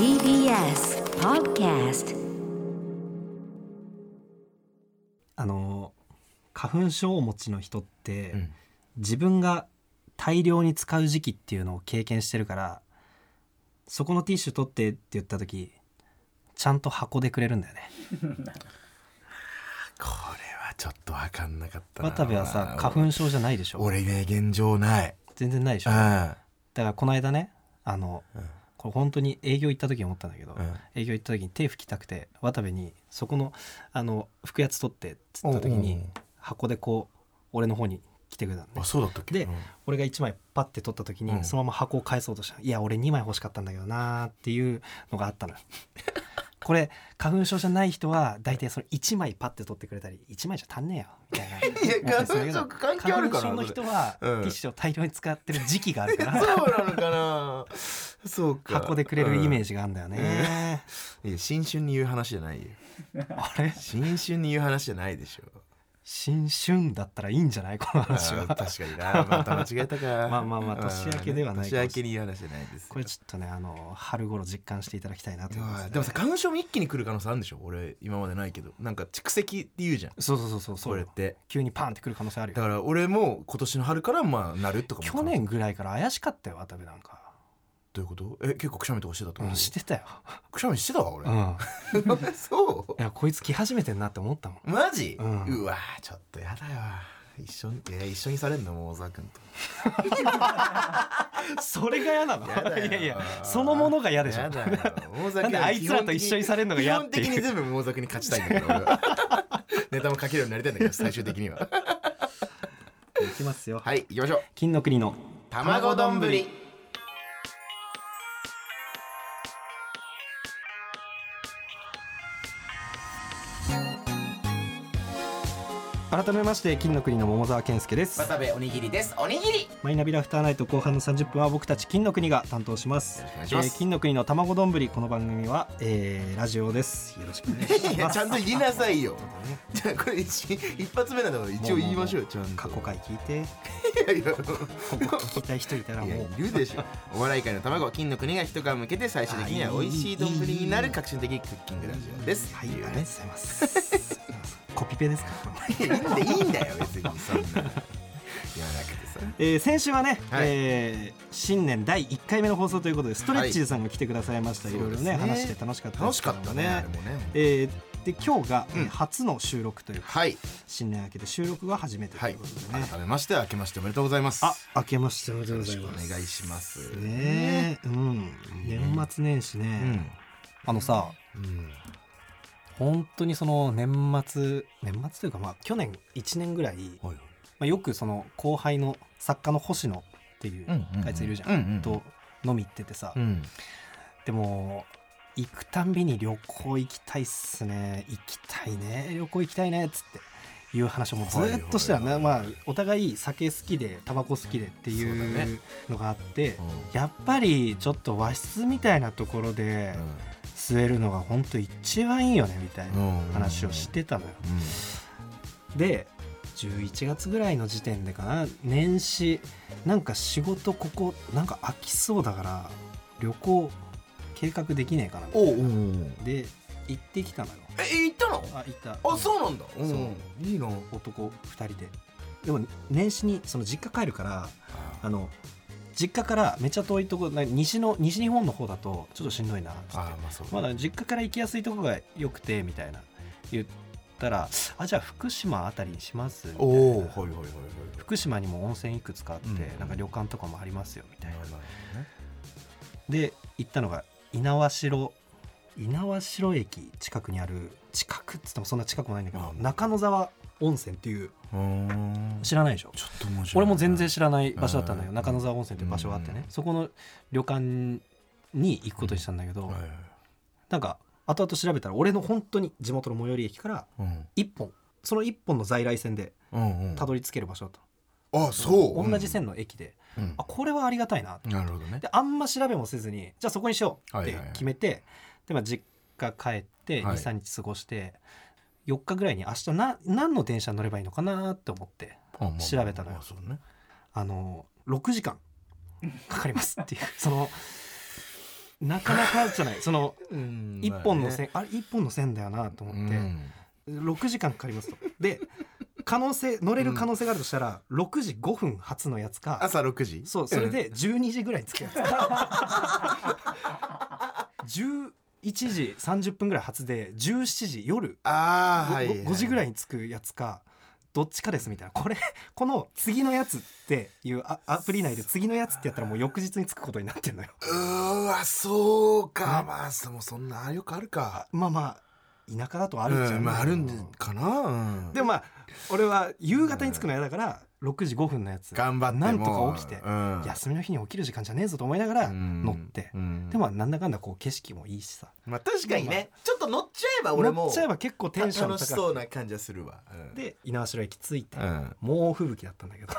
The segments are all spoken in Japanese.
TBS Podcast あの花粉症をお持ちの人って、うん。自分が大量に使う時期っていうのを経験してるからそこのティッシュ取ってって言った時ちゃんと箱でくれるんだよね。これはちょっと分かんなかったな。渡部はさ花粉症じゃないでしょ？俺ね現状ない。全然ないでしょ？うん。だからこの間ねあの、うんこれ本当に営業行った時に思ったんだけど、うん。営業行った時に手拭きたくて渡部にそこのあの拭くやつ取ってっつった時に箱でこう俺の方に来てくれたのね。あそうだったっけ？でうん。俺が1枚パッて取った時に、うん。そのまま箱を返そうとした。いや俺2枚欲しかったんだけどなーっていうのがあったのよこれ花粉症じゃない人は大体その1枚パッて取ってくれたり1枚じゃ足んねえよみたいな。や思ったりするんだけど花粉症関係あるかな花粉症の人はテうん。ィッシュを大量に使ってる時期があるから。そうなのかな。そうか。箱でくれるイメージ、ジがあるんだよね、いや新春に言う話じゃないよ。あれ？新春に言う話じゃないでしょ新春だったらいいんじゃない？このあ話は。ー確かにな。また間違えたか。まあまあまあ年明けではないかもしれない。年明けに言じゃないですよ。これちょっとねあの春頃実感していただきたいなとい思います、やでもさ花粉症も一気に来る可能性あるんでしょ？俺今までないけど。なんか蓄積って言うじゃん。そうそうそうそうそれって。急にパンってくる可能性あるよ。だから俺も今年の春からまあなるとかも。去年ぐらいから怪しかったよ渡部なんか、どういうこと？え結構くしゃみとかしてたってうん、してたよ、くしゃみしてたわ俺。うん、いそやこいつ来始めてんなって思ったもん。うマジ？ううんわちょっとやだよ一緒にいや一緒にされんのもう小沢君と。それが嫌なの？やだよ。いやいやそのものが嫌でしょ。やだよ。なんであいつらと一緒にされんのが嫌っていう。基本的に全部大崎に勝ちたいんだけど。ネタも書けるようになりたいんだけど最終的には。いきますよ。はい行きましょう。金の国の卵丼。ぶり改めまして金の国の桃沢健介です。渡部おにぎりです。おにぎり。マイナビラフターナイト後半の30分は僕たち金の国が担当します。金の国の卵丼ぶりこの番組は、えーラジオです。よろしくお願いします。ちゃんと言いなさいよ。じゃあこれ一一発目なんだから一応言いましょうよちゃんと。過去回聞いて。ここ聞きたい人いたらもう。いるでしょ。お笑い界の卵金の国が一皮向けて最終的には美味しい丼になる革新的クッキングラジオです。はい、ありがとうございます。コピペですか？いやいいんだよ別にそんな言わなくてさ。えー先週はね、はい。えー新年第1回目の放送ということでストレッチーズさんが来てくださいました、い、ろいろねね。話して楽しかった楽しかったねあれもね。えーで今日が、うん。初の収録というかはい。新年明けて収録が初めてとはいいうことでね、改めまして明けましておめでとうございます。あ明けましておめでとうよろしくおございます願いします。ねえ。うん。年末年始うね、ん。あのさうん本当にその年末年末というかまあ去年1年ぐらい、はいまあ、よくその後輩の作家の星野っていううんうんうんあいついるじゃん,、うんうんと飲み行っててさ、うん。でも行くたんびに旅行行きたいっすね。行きたいね。旅行行きたいねっつって。いう話をもうずっとしてたね、はいはいはい。まあお互い酒好きでタバコ好きでっていうね。のがあって、うやっぱりちょっと和室みたいなところで吸えるのが本当一番いいよねみたいなうん。話をしてたのよ。で11月ぐらいの時点でかな年始なんか仕事ここなんか飽きそうだから旅行計画できねえかなおうおうおうで行ってきたのよ。え行ったの？あ行った。あそうなんだ。そう。うんいいの男2人で。でも年始にその実家帰るからあの実家からめっちゃ遠いとこな西の西日本の方だとちょっとしんどいなっつって。あまあまだ実家から行きやすいとこが良くてみたいな言ったらあじゃあ福島あたりにします？みたいな。はいはいはいはい福島にも温泉いくつかあって、うんなんか旅館とかもありますよみたいな。なね。で行ったのが猪苗代猪苗代駅近くにある近くっつってもそんな近くもないんだけど、うん。中野沢温泉っていう。知らないでしょ？ちょっと面白い俺も全然知らない場所だったんだよ。うん。中野沢温泉っていう場所があってね、うんそこの旅館に行くことにしたんだけど、はいはい。なんか後々調べたら俺の本当に地元の最寄り駅からうん。一本その一本の在来線でうんうん。たどり着ける場所だった、あそう。同じ線の駅で、うん。あこれはありがたいな。となるほどね。であんま調べもせずにじゃあそこにしようってはいはいはい。決めて、でまあ実家帰ってはい。23日過ごして、4日ぐらいに明日な何の電車に乗ればいいのかなって思って調べたのよ。あの6時間かかりますっていう。そのなかなかじゃない。そのうん一本の線、あれ一本の線だよなと思って、うん。6時間かかりますと。で可能性乗れる可能性があるとしたら、6時5分発のやつか朝6時？そうそれで12時ぐらいに着くやつ 11時30分ぐらい発で17時夜ああはいはい5時ぐらいに着くやつかどっちかですみたいな。これこの次のやつっていうあアプリ内で次のやつってやったらもう翌日に着くことになってんのよ。うーわそうか。まあそもそんなよくあるか。まあまあ田舎だとあるじゃん、うんまああるんかな。うん。でもまあ俺は夕方に着くの嫌だから6時5分のやつ。頑張ってもなんとか起きて、うん。休みの日に起きる時間じゃねえぞと思いながらうん。乗って、うん。でもなんだかんだこう景色もいいしさ。まあ確かにね。ちょっと乗っちゃえば俺も乗っちゃえば結構テンション楽し高そうな感じはするわ。で猪苗代駅着いて、うん。猛吹雪だったんだけど。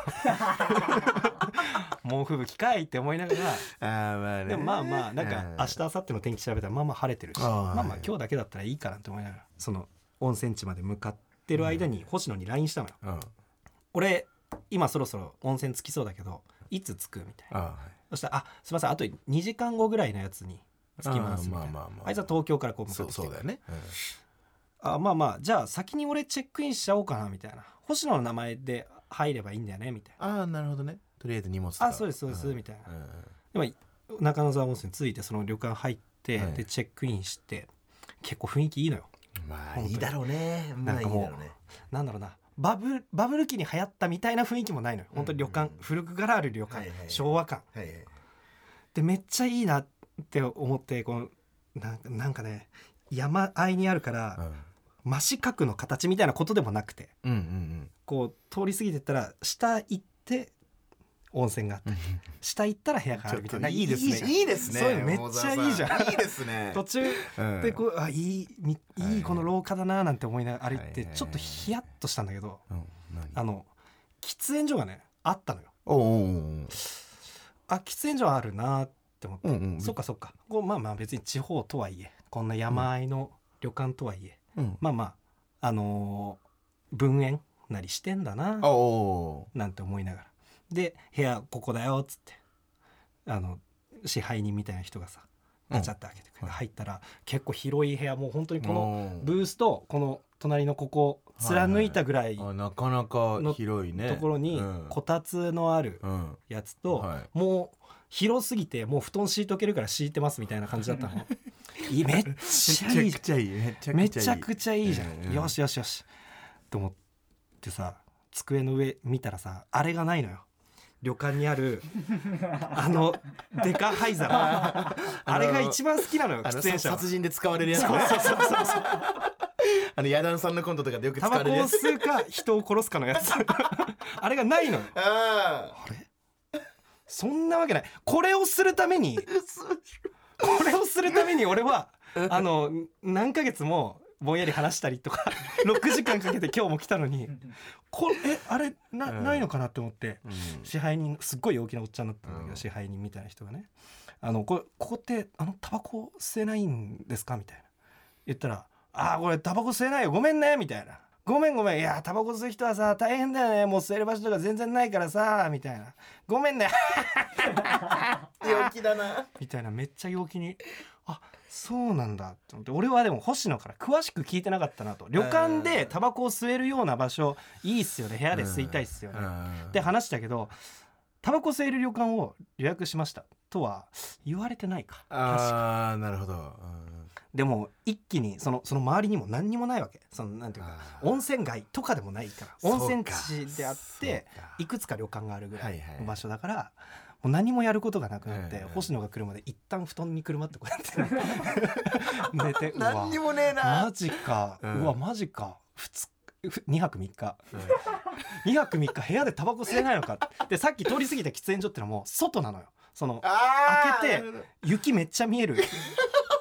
猛吹雪かいって思いながら。あーまあね。でもまあまあなんかうん。明日明後日の天気調べたらまあまあ晴れてるし。まあまあ今日だけだったらいいかなって思いながらその温泉地まで向かってる間に星野に LINE したのよ。うん。俺今そろそろ温泉着きそうだけどいつ着くみたいな。はい。そしたら「あすいませんあと2時間後ぐらいのやつに着きます」みたいな。まあまあまああいつは東京からこう向かそうってきてそうだよね。あまあまあじゃあ先に俺チェックインしちゃおうかなみたいな。星野の名前で入ればいいんだよねみたいな。ああなるほどね。とりあえず荷物あそうですそうですん。みたいな。うんでも中野沢温泉着いてその旅館入って、はい。でチェックインして結構雰囲気いいのよ。まあいいだろうね。まあいいだろうね。なんだろうなバブバブル期に流行ったみたいな雰囲気もないのよ。本当に旅館、うん古くからある旅館、はいはい。はい昭和感はいはい。でめっちゃいいなって思ってこのなんかなんかね山あいにあるから、真四角の形みたいなことでもなくて。うんうんうん。こう通り過ぎてったら下行って温泉があって下行ったら部屋がある。みたいないいですね。いいですねそういうのめっちゃいいじゃん。いいですね。途中うん。でこうあいいいいい。この廊下だななんて思いながら歩いてちょっとヒヤッとしたんだけどあの喫煙所がねあったのよ。おうおうおうあ喫煙所あるなって思って、うんうんそっかそっか。こうまあまあ別に地方とはいえこんな山あいの旅館とはいえ、うん。まあまああのー分煙なりしてんだなおおなんて思いながらで部屋ここだよっつってあの支配人みたいな人がさガチャって開けてくれて、はい。入ったら結構広い部屋もう本当にこののブースとこの隣のここ貫いたぐらいあなかなか広いね。ところにうん。こたつのあるうん。やつと、はい。もう広すぎてもう布団敷いとけるから敷いてますみたいな感じだったの。めっちゃいいじゃん。ちゃいい。めちゃくちゃいいじゃん、うん。よしよしよし。と思ってさ机の上見たらさあれがないのよ旅館にある あのデカ灰皿。あれが一番好きなのよ喫煙者は。殺人で使われるやつそうそうそうそうそう。あのヤダンさんのコントとかでよく使タバコをわれるやつ吸うか人を殺すかのやつ。あれがないのよ。ああれ？そんなわけない。これをするためにこれをするために俺はあの何ヶ月もぼんやり話したりとか 6時間かけて今日も来たのにこれえあれなうん。ないのかなって思ってあ、支配人すっごい大きなおっちゃんだったんだけど、うん。支配人みたいな人がね「あのこれここってあのタバコ吸えないんですか?」みたいな。言ったら「ああこれタバコ吸えないよ。ごめんね」みたいな「ごめんごめん。いやタバコ吸う人はさ大変だよね。もう吸える場所とか全然ないからさ」みたいな「ごめんね」陽気だな。みたいな。めっちゃ陽気にあそうなんだと思って俺はでも星野から詳しく聞いてなかったなと。旅館でタバコを吸えるような場所いいっすよね。部屋で吸いたいっすよね、うん。で話したけどタバコ吸える旅館を予約しましたとは言われてないか。確か。ああなるほど、うん。でも一気にそのその周りにも何にもないわけ。そのなんていうか温泉街とかでもないから。温泉地であっていくつか旅館があるぐらはいいはい。の場所だから、もう何もやることがなくなって、星野が来るまで一旦布団にくるまってこうやって。寝て何にもねえな。マジか、ううんわマジか。2 2泊3日。2泊3日部屋でタバコ吸えないのか。でさっき通り過ぎた喫煙所ってのも外なのよ。その開けて雪めっちゃ見える。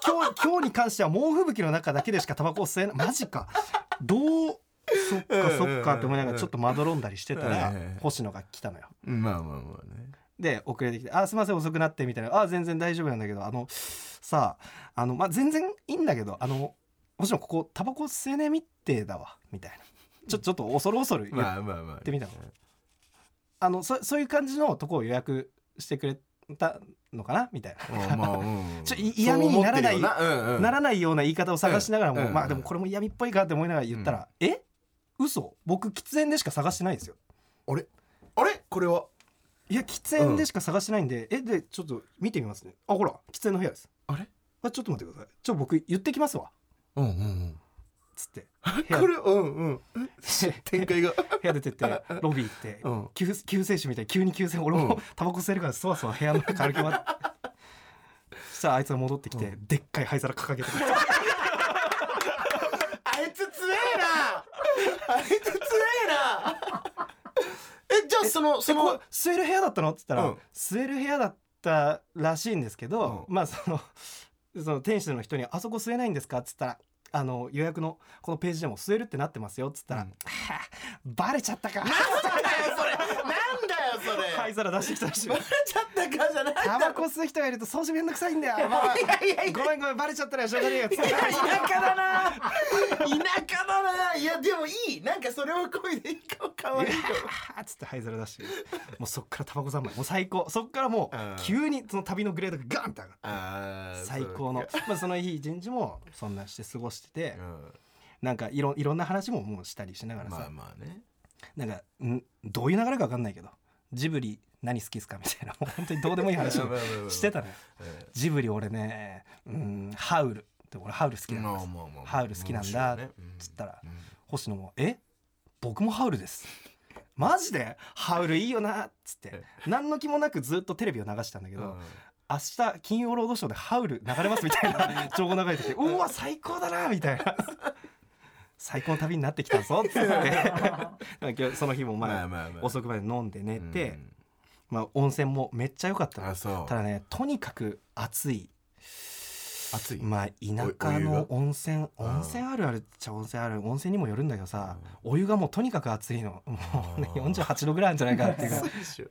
今日 今日に関しては猛吹雪の中だけでしかタバコを吸えない。マジか。どうそっかそっかって思いながらちょっとまどろんだりしてたらうんうんうん星野が来たのよ。まあまあまあねで遅れてきて「あすいません遅くなって」みたいな「あ全然大丈夫なんだけどあのさああの、まあ、全然いいんだけどあの星野ここタバコ吸えねえみってだわ」みたいな。ちょちょっと恐る恐る言っまあまあ。まあてみたの。あのそそういう感じのとこを予約してくれたのかな？みたいな。うんまあうん ちょい嫌味にならないそうんうん。ならないような言い方を探しながらも、うん。うんまあでもこれも嫌味っぽいかって思いながら言ったら「え？嘘？僕喫煙でしか探してないですよ」あれ？あれ？これは？いや喫煙でしか探してないんで、えでちょっと見てみますね。あほら喫煙の部屋です。あれ？あちょっと待ってください。ちょ僕言ってきますわ。うんうんうん。つって。これうんうん。展開が。部屋出てってロビー行って、うん。救救世主みたいに急に救世俺も、うん。タバコ吸えるからそわそわ部屋の中歩き回って。そしたらあいつが戻ってきて、でっかい灰皿掲げてくれて あいつ強えな！あいつ強えなえじゃあそのそのれ吸える部屋だったの?」っつったら、うん。吸える部屋だったらしいんですけど、うまあその その店主の人に「あそこ吸えないんですか?」っつったら「あの予約のこのページでも吸えるってなってますよ」っつったら「うん。はあバレちゃったか」なんだよそれ。なんだよそれ。灰皿出してきたらしい。バレちゃったかじゃないタバコ吸う人がいると掃除めんどくさいんだよ、まあいやいやいや。ごめんごめんバレちゃったらしょうがねえよ。田舎だな。田舎だな。いやでもいい。なんかそれは声でいいかもかわいいかつって灰皿出して。もうそっからタバコ三昧。もう最高。そっからもう急にその旅のグレードがガンって上がって。最高の。まあその日一日もそんなして過ごしててかうん。なんかいろいろんな話ももうしたりしながらまあさまあね。なんかん？どういう流れか分かんないけど。ジブリ何好きっすか？みたいな。本当にどうでもいい話をしてたのよ。えジブリ俺ねうんハウル。で俺ハウル好きえなんですまあまあまあ。ハウル好きなんだ。面白いね。うんつったらうん。星野も「え？僕もハウルです」マジでハウルいいよなっつって何の気もなくずっとテレビを流したんだけど、うん。明日金曜ロードショーでハウル流れますみたいな 情報流れててうわ最高だなみたいな。最高の旅になってきたぞっつって。その日もまあ。遅くまで飲んで寝て、うんまあ、温泉もめっちゃ良かった。のあそう。ただねとにかく暑い。暑い？まあ田舎の温泉温泉あるあるっちゃ温泉ある。温泉にもよるんだけどさ、お湯がもうとにかく暑いの。もうねあー。48度ぐらいあるんじゃないかなっていう。ぐらいそうでしょ。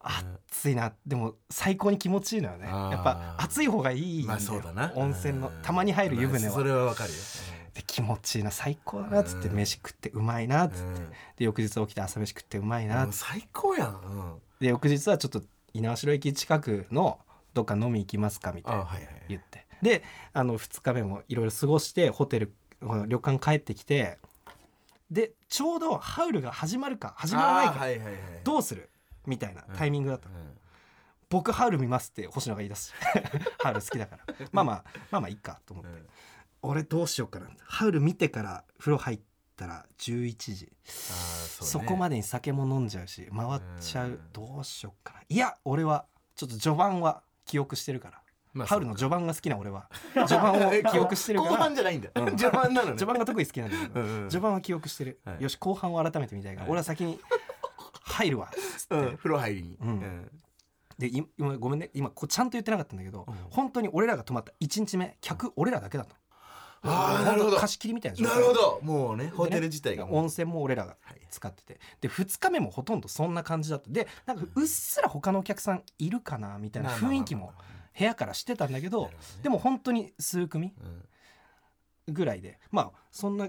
暑いな。でも最高に気持ちいいのよね。やっぱ暑い方がいいんだよ。まあそうだな。温泉のうん。たまに入る湯船まあそれははわかるよ。で気持ちいいな。最高だなっつってうん。飯食ってうまいなっつって。うん。で翌日起きて朝飯食ってうまいなっつって。最高やん。うんで翌日はちょっと猪苗代駅近くのどっか飲み行きますかみたいなあはいはい言って。であの2日目もいろいろ過ごしてホテル旅館帰ってきてでちょうどハウルが始まるか始まらないかはいはいはいどうする？みたいなタイミングだった。のうん。僕ハウル見ますって星野が言い出す。ハウル好きだから。まあまあまあまあいいかと思って、うん。俺どうしようかな。ハウル見てから風呂入ったら11時。そ,、こまでに酒も飲んじゃうし回っちゃう、うん。どうしようかな。いや俺はちょっと序盤は記憶してるから、まあハウルの序盤が好きな俺は。序盤を 記憶してるか後ら半じゃないんだ。うん。序盤なのね。序盤が特に好きなんだけど、うんうん。序盤は記憶してる、はい。よし後半を改めて見たいから、はい。俺は先に入るわ。つって、うん風呂入りに。うん。うん。でい今ごめんね。今こうちゃんと言ってなかったんだけど、うん。本当に俺らが泊まった1日目客俺らだけだったのあーなるほど。貸し切りみたいななるほど。もうねホテル自体がもう。温泉も俺らがはい使ってて。で2日目もほとんどそんな感じだった。でなんかうっすら他のお客さんいるかなみたいな雰囲気も部屋からしてたんだけどね。でも本当に数組うん。ぐらいでまあそんな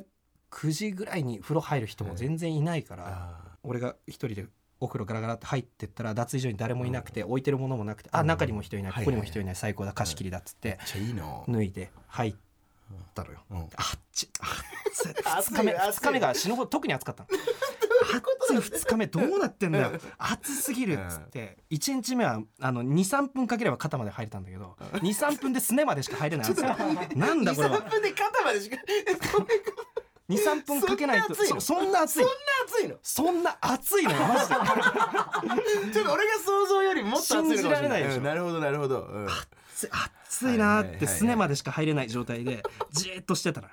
9時ぐらいに風呂入る人も全然いないから、あ俺が一人でお風呂ガラガラって入ってったら脱衣所に誰もいなくて、置いてるものもなくて、あ中にも人いない、はいここにも人いない最高だ貸し切りだっつって脱いで入ったのよ。うん。あっち。あっつ暑い2日目暑い。2日目が死ぬほど特に暑かったの。暑い2日目どうなってんだよ暑すぎるっつって。1日目はあの23分かければ肩まで入れたんだけど23分ですねまでしか入れないなんだこれは。23分で肩までしか23分かけないとそんな暑いの？そそんな暑いの？そんな暑いのよマジで。ちょっと俺が想像よりもっと暑いのかもしれないでしょ。うんなるほどなるほど。うん。暑い暑いなーってすねまでしか入れない状態でじーっとしてたら、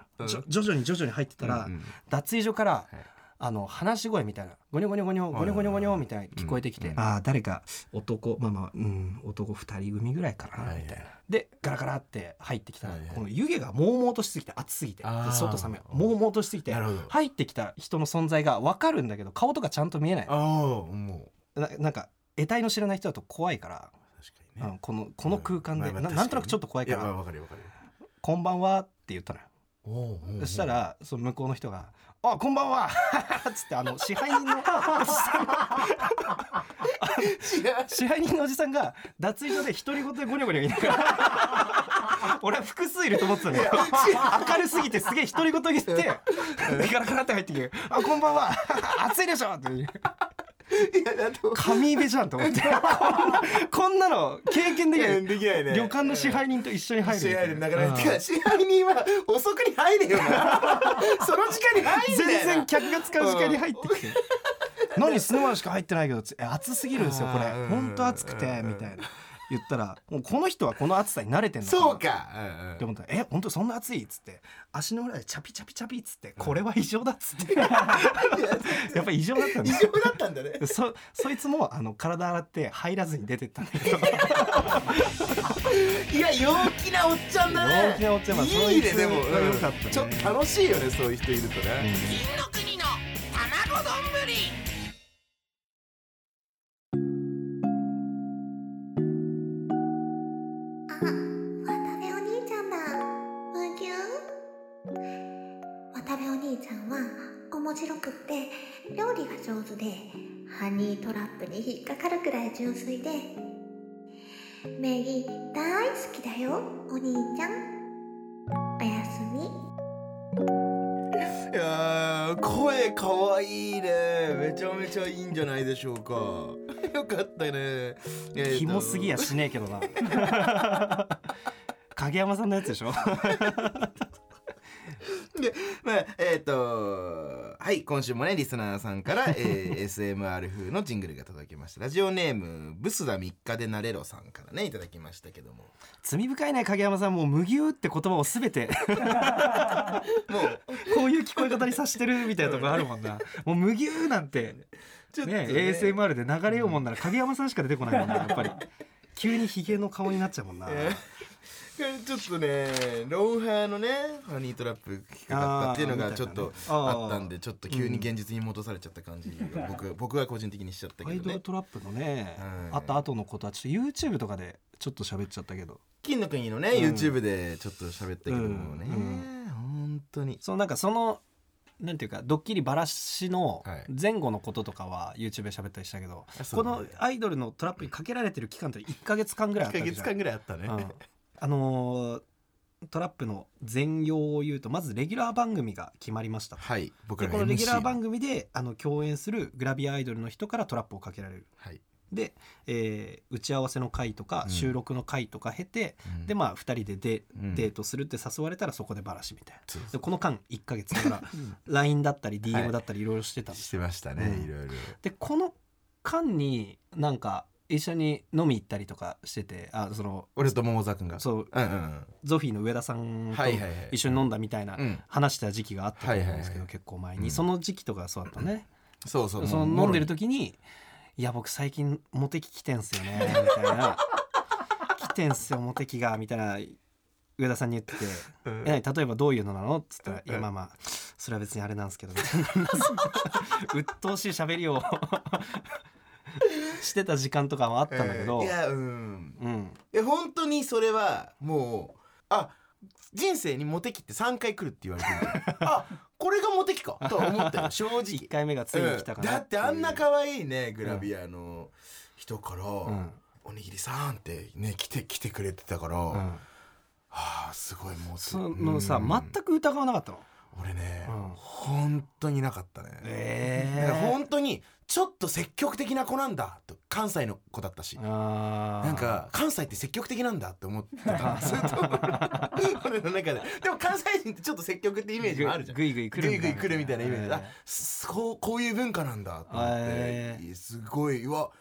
徐々に徐々に入ってたら、脱衣所から、はいあの話し声みたいなゴニョゴニョゴニョゴニョゴニョゴニョみたいに聞こえてきて、うん。ああ誰か？男まあまあ、うん、男2人組ぐらいかな、はいはい。みたいなでガラガラって入ってきたら、はいはい。この湯気がもうもうとしすぎて暑すぎて外冷めもうもうとしすぎて入ってきた人の存在が分かるんだけど顔とかちゃんと見えない。ああもう。ななんか得体の知らない人だと怖いから、確かにね。うんこのこの空間で、まななんとなくちょっと怖いからやまあわかるよわかるよこんばんはって言ったのよ。おうおうおう。そしたらその向こうの人が「あこんばんは! 」っつってあの支配人の。おじさん。支配人のおじさんが脱衣所で独り言でゴニョゴニョ言いながら。俺は複数いると思ってたのよ。明るすぎてすげえ独り言言ってガラガラって入ってきて「あこんばんは。暑いでしょ!」って神部じゃんと思って。こんなこんなの経験できない。できないね。旅館の支配人と一緒に入る支配人だから、うん。てか支配人は遅くに入れよな。その時間に入んだよな。全然客が使う時間に入ってきて「何スノーマンしか入ってないけど」え暑すぎるんですよこれ。あーうん。ほんと暑くて」みたいな言ったらもうこの人はこの暑さに慣れてんのかなそうか、うんうん。って思ったら「え本当そんな暑い?」っつって足の裏でチャピチャピチャピっつって「これは異常だ」っつって。やっぱ異常だったんだ異常だったんだね。でそそいつもあの体洗って入らずに出てったんだけど。いや陽気なおっちゃんだね。陽気なおっちゃんまあいそいついねでも、が良かったね。ちょっと楽しいよねそういう人いるとね、金の国の卵丼上手でハニートラップに引っかかるくらい純粋でメギ大好きだよ、お兄ちゃん。おやすみ。いやー声かわいいね。めちゃめちゃいいんじゃないでしょうか。よかったね。えキモすぎやしねえけどな。影山さんのやつでしょ。で、まあ、えっ、と、はい、今週もね、リスナーさんから、えー SMR 風のジングルが届きました。ラジオネーム、ブスダ3日でなれろさんからね、いただきましたけども。罪深いね影山さんもう「麦湯」って言葉をすべて。もう、こういう聞こえ方にさしてるみたいなところあるもんな。もう麦湯なんて。ちょっとね。ASMR で流れようもんなら影山さんしか出てこないもんなやっぱり。急にヒゲの顔になっちゃうもんな、えーちょっとね、ロンハーのね、ハニートラップ引っかかったっていうのがちょっとあったんで、ちょっと急に現実に戻されちゃった感じが、僕、僕は個人的にしちゃったアイけどね。ドルトラップのね、はいあった後のことはちょっと YouTube とかでちょっと喋っちゃったけど。金の国のね、YouTube でちょっと喋ったけどもね、うん。本当に。そのなんかそのなんていうかドッキリばらしのはい。前後のこととかは YouTube で喋ったりしたけど、こあそうだ。ねのアイドルのトラップにかけられてる期間って1か月間ぐらいあっ1ヶたじゃん。月間ぐらいあったね。うんあのートラップの全容を言うとまずレギュラー番組が決まりました。とはい、僕らこのレギュラー番組であの共演するグラビアアイドルの人からトラップをかけられる。はい。で、えー打ち合わせの回とかうん収録の回とか経て、うん。でまあ2人でデ,、うん。デートするって誘われたらそこでバラしみたいな。そうでこの間1ヶ月だから LINE だったり DM だったりい。ろいろしてた。んですしてよ、ましたね、うん。いろいろ。でこの間になんか一緒に飲み行ったりとかしててあその俺と桃沢君が。そう。うんうんゾフィーの上田さんとはいはいはい。一緒に飲んだみたいなうん。話した時期があったと思うんですけどはいはいはい。結構前に、うん。その時期とかそうだったね、そうそう。その飲んでる時に「いや僕最近モテ期来てんすよね」みたいな「来てんすよモテ期が」みたいな上田さんに言ってて「うん。え何例えばどういうのなの?」っつったら「いやまあまあそれは別にあれなんですけど」みたいな。鬱陶しい喋りをしてた時間とかもあったんだけど、いや、うん。うん、いや、本当にそれは、もう、あ、人生にモテ期って3回来るって言われてる。あ、これがモテ期かとは思ったよ、正直。1回目がついに来たかう。ん。なだってあんな可愛いねグラビアの人から、ん。おにぎりさんってね来て来てくれてたから、はうん。あすごいもうそのさ、うん。全く疑わなかったの？俺ね、うん。本当になかったね、えだから本当にちょっと積極的な子なんだと関西の子だったし。なんか関西って積極的なんだって思ってた。ずっと俺の中で。でも関西人ってちょっと積極ってイメージもあるじゃん。ぐいぐい来るぐいぐい来るみたいなイメージ、えーあうこういう文化なんだと思って、えすごいうわ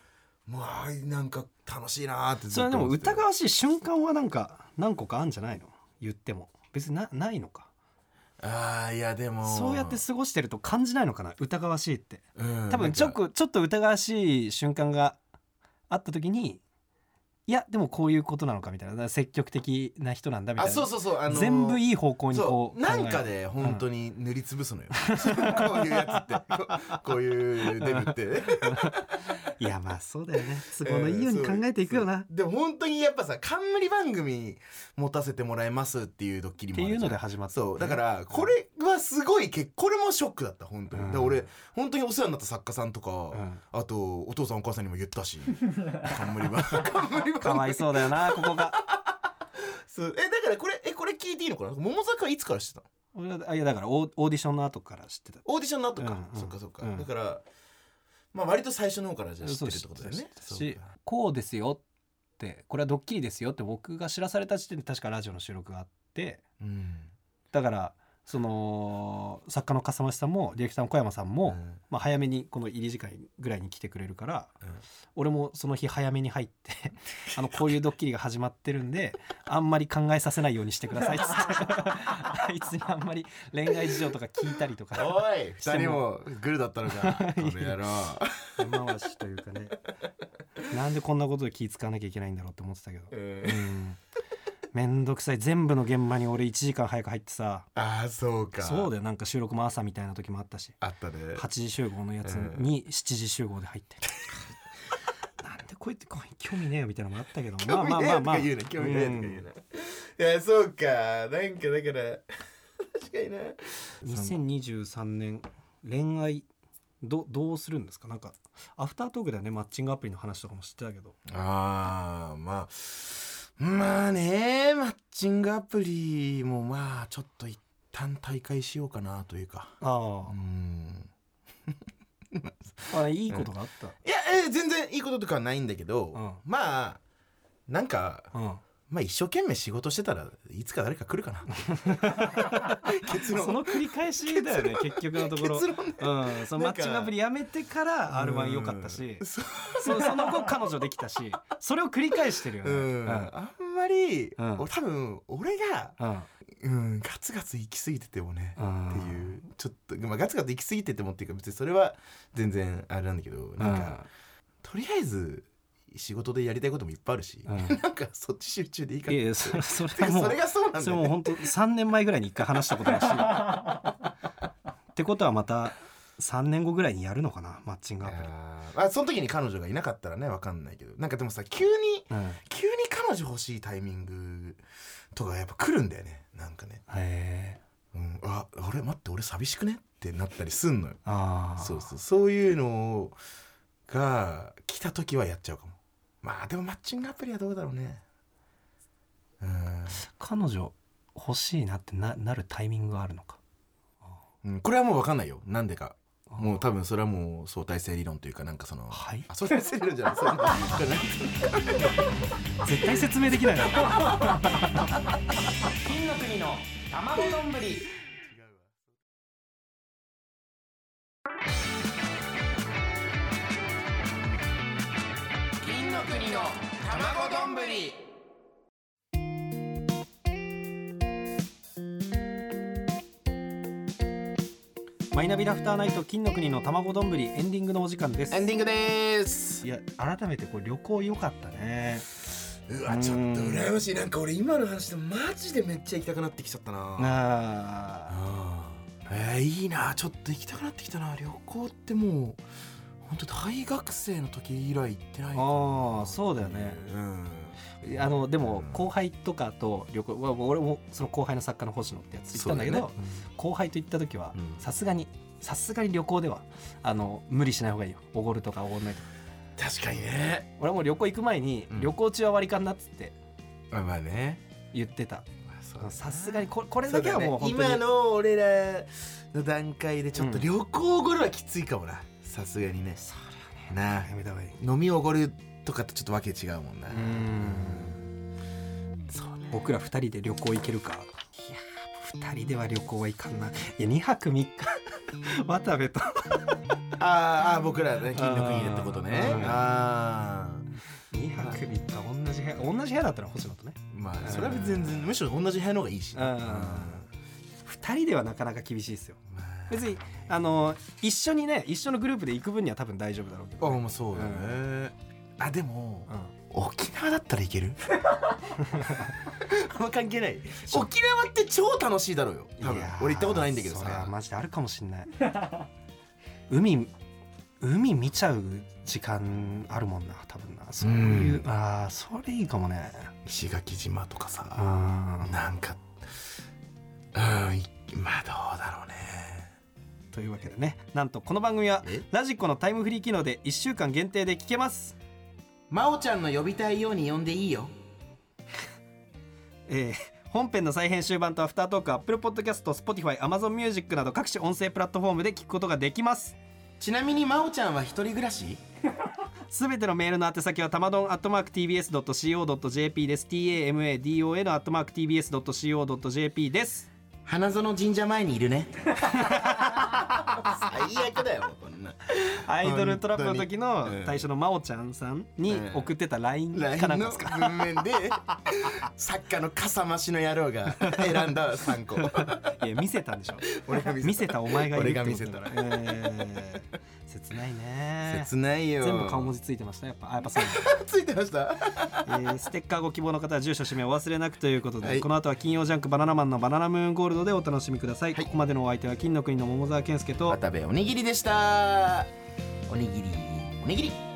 もうあーなんか楽しいなーってずそれでも疑わしい瞬間はなんか何個かあるんじゃないの？言っても。別になないのかあーいやでも。そうやって過ごしてると感じないのかな？疑わしいって。うん多分ちょっなんか。とちょっと疑わしい瞬間があった時にいやでもこういうことなのかみたいな。積極的な人なんだみたいな。あそうそうそう。あのー全部いい方向にこそう。うなんかで本当に塗りつぶすのよ、こういうやつって。ここういうデブって。いやまあそうだよね。都合のいいように考えていくよな、でも本当にやっぱさ冠番組持たせてもらいますっていうドッキリもあるじいうので始まったそう。だからこれはすごいけこれもショックだった本当に、うん。だから俺本当にお世話になった作家さんとか、ん。あとお父さんお母さんにも言ったし。冠番冠番 かわいそうだよな ここが。そう。えだからこれえこれ聞いていいのかな？桃坂はいつから知ってたの？俺はあいやだからオーオーディションの後から知ってた。オーディションの後か、うんうん。そっかそっか、うん。だからまあ割と最初の方からじゃあ知ってるってことだよね。しか。こうですよってこれはドッキリですよって僕が知らされた時点で確かラジオの収録があって。うん。だからその作家の笠間さんもディレクターの小山さんも、うん。まあ、早めにこの入り時間ぐらいに来てくれるからうん。俺もその日早めに入って あのこういうドッキリが始まってるんであんまり考えさせないようにしてくださいっつって。あいつにあんまり恋愛事情とか聞いたりとか。おい二人もグルだったのか。この野郎。手回しというかね。なんでこんなことで気使わなきゃいけないんだろうって思ってたけど、うん、めんどくさい。全部の現場に俺1時間早く入ってさ。ああそうか。そうだよ。なんか収録も朝みたいな時もあったし。あったね。8時集合のやつに7時集合で入って、なんでこうやってこう興味ねえよみたいなのもあったけど興味ないとか言うな興味ないとか言うな、いやそうか。なんかだから確かにな。2023年恋愛どどうするんですか？なんかアフタートークではね。マッチングアプリの話とかも知ってたけど。ああまあまあねマッチングアプリもまあちょっと一旦大会しようかなというか。あうん。ああいいことがあった、いや、えー全然いいこととかはないんだけど、うん。まあなんかうんまあ一生懸命仕事してたらいつか誰か来るかな。結論。その繰り返しだよね結局のところ。ね。うん、そのマッチングアプリやめてから r 1良かったしうん。そ うそその後彼女できたしそれを繰り返してるよね。うん、あんまり、うん。俺多分俺が、うん。うん、ガツガツ行き過ぎててもね、うん。っていうちょっと、まあ、ガツガツ行き過ぎててもっていうか別にそれは全然あれなんだけどなんか、とりあえず仕事でやりたいこともいっぱいあるし、うん。なんかそっち集中でいいかないやそれ それそれがそうなんだよね。それもう本当3年前ぐらいに一回話したことだし。ってことはまた3年後ぐらいにやるのかなマッチングアプリ、あその時に彼女がいなかったらねわかんないけど。なんかでもさ急にうん、急に彼女欲しいタイミングとかやっぱ来るんだよねなんかね、へえうん、あ俺待って俺寂しくねってなったりすんのよ。ああそうそう。そういうのが来た時はやっちゃうかもまあでもマッチングアプリはどうだろうね。うん。彼女欲しいなってななるタイミングがあるのか。うん、これはもう分かんないよ。なんでか。もう多分それはもう相対性理論というかなんかそのはい。あ相対性理論じゃない。そ絶対説明できないな。金の国の卵丼。ぶり卵丼ぶりマイナビラフターナイト金の国の卵丼エンディングのお時間です。エンディングです。いや改めてこれ旅行良かったね。うわちょっと羨ましい。なんか俺今の話でマジでめっちゃ行きたくなってきちゃったな。なああえー、いいな。ちょっと行きたくなってきたな。旅行ってもう本当大学生の時以来行ってないあーそうだよね。うん。あのでも後輩とかと旅行わ俺もその後輩の作家の星野ってやつ行ったんだけどそうよね後輩と行った時はうん。さすがにさすがに旅行ではあの無理しない方がいいよ。おごるとかおごんないとか。確かにね。俺はもう旅行行く前に、うん。旅行中は割り勘だっつってまあまあね。言ってた。さすがにここれだけはもう本当に今の俺らの段階でちょっとうん旅行おごるはきついかもなさすがにね。そなあ。やめた方がいい。飲みおごるとかとちょっとわけ違うもんな。うん。そうね。僕ら二人で旅行行けるか。いやー二人では旅行はいかんな。いや2泊3日。渡部と。あーあー僕らね金の国でってことね。うん。ああ2泊3日同じ部屋同じ部屋だったら星野とね。まあそれは全然むしろ同じ部屋の方がいいしね。うん。うん。2人ではなかなか厳しいですよ。まあ別にあの一緒にね一緒のグループで行く分には多分大丈夫だろうけど、あまあそうだね。あでもうん。沖縄だったらいける？あんま関係ない？沖縄って超楽しいだろうよ。多分。いやー俺行ったことないんだけどそれはさマジであるかもしんない。海海見ちゃう時間あるもんな多分な。そういう、ああそれいいかもね。石垣島とかさ。うん。なんかうんいまあどうだろうねというわけでねなんとこの番組はえ？ラジコのタイムフリー機能で1週間限定で聞けます。真央ちゃんの呼びたいように呼んでいいよ。えー本編の再編集版とアフタートークは Apple Podcast、Spotify、Amazon Music など各種音声プラットフォームで聞くことができます。ちなみに真央ちゃんは一人暮らし？すべてのメールの宛先はたまどん TBS.CO.JP です。TAMADON TBS.CO.JP です。花園神社前にいるね 最悪だよ。アイドルトラップの時の本当に。うん対象の真央ちゃんさんにうん送ってた LINE かなんかですか。文面で作家の笠間しの野郎が選んだ3個。いや見せたんでしょ。俺が見せた。お前がいるって俺が見せたら、えー切ないね。切ないよ。全部顔文字ついてましたやっぱ。あやっぱそう。ついてました？えーステッカーご希望の方は住所氏名をお忘れなくということで、はい。この後は金曜ジャンクバナナマンのバナナムーンゴールドでお楽しみください、ここまでのお相手は金の国の桃沢健介と渡部おにぎりでしたおにぎり。おにぎり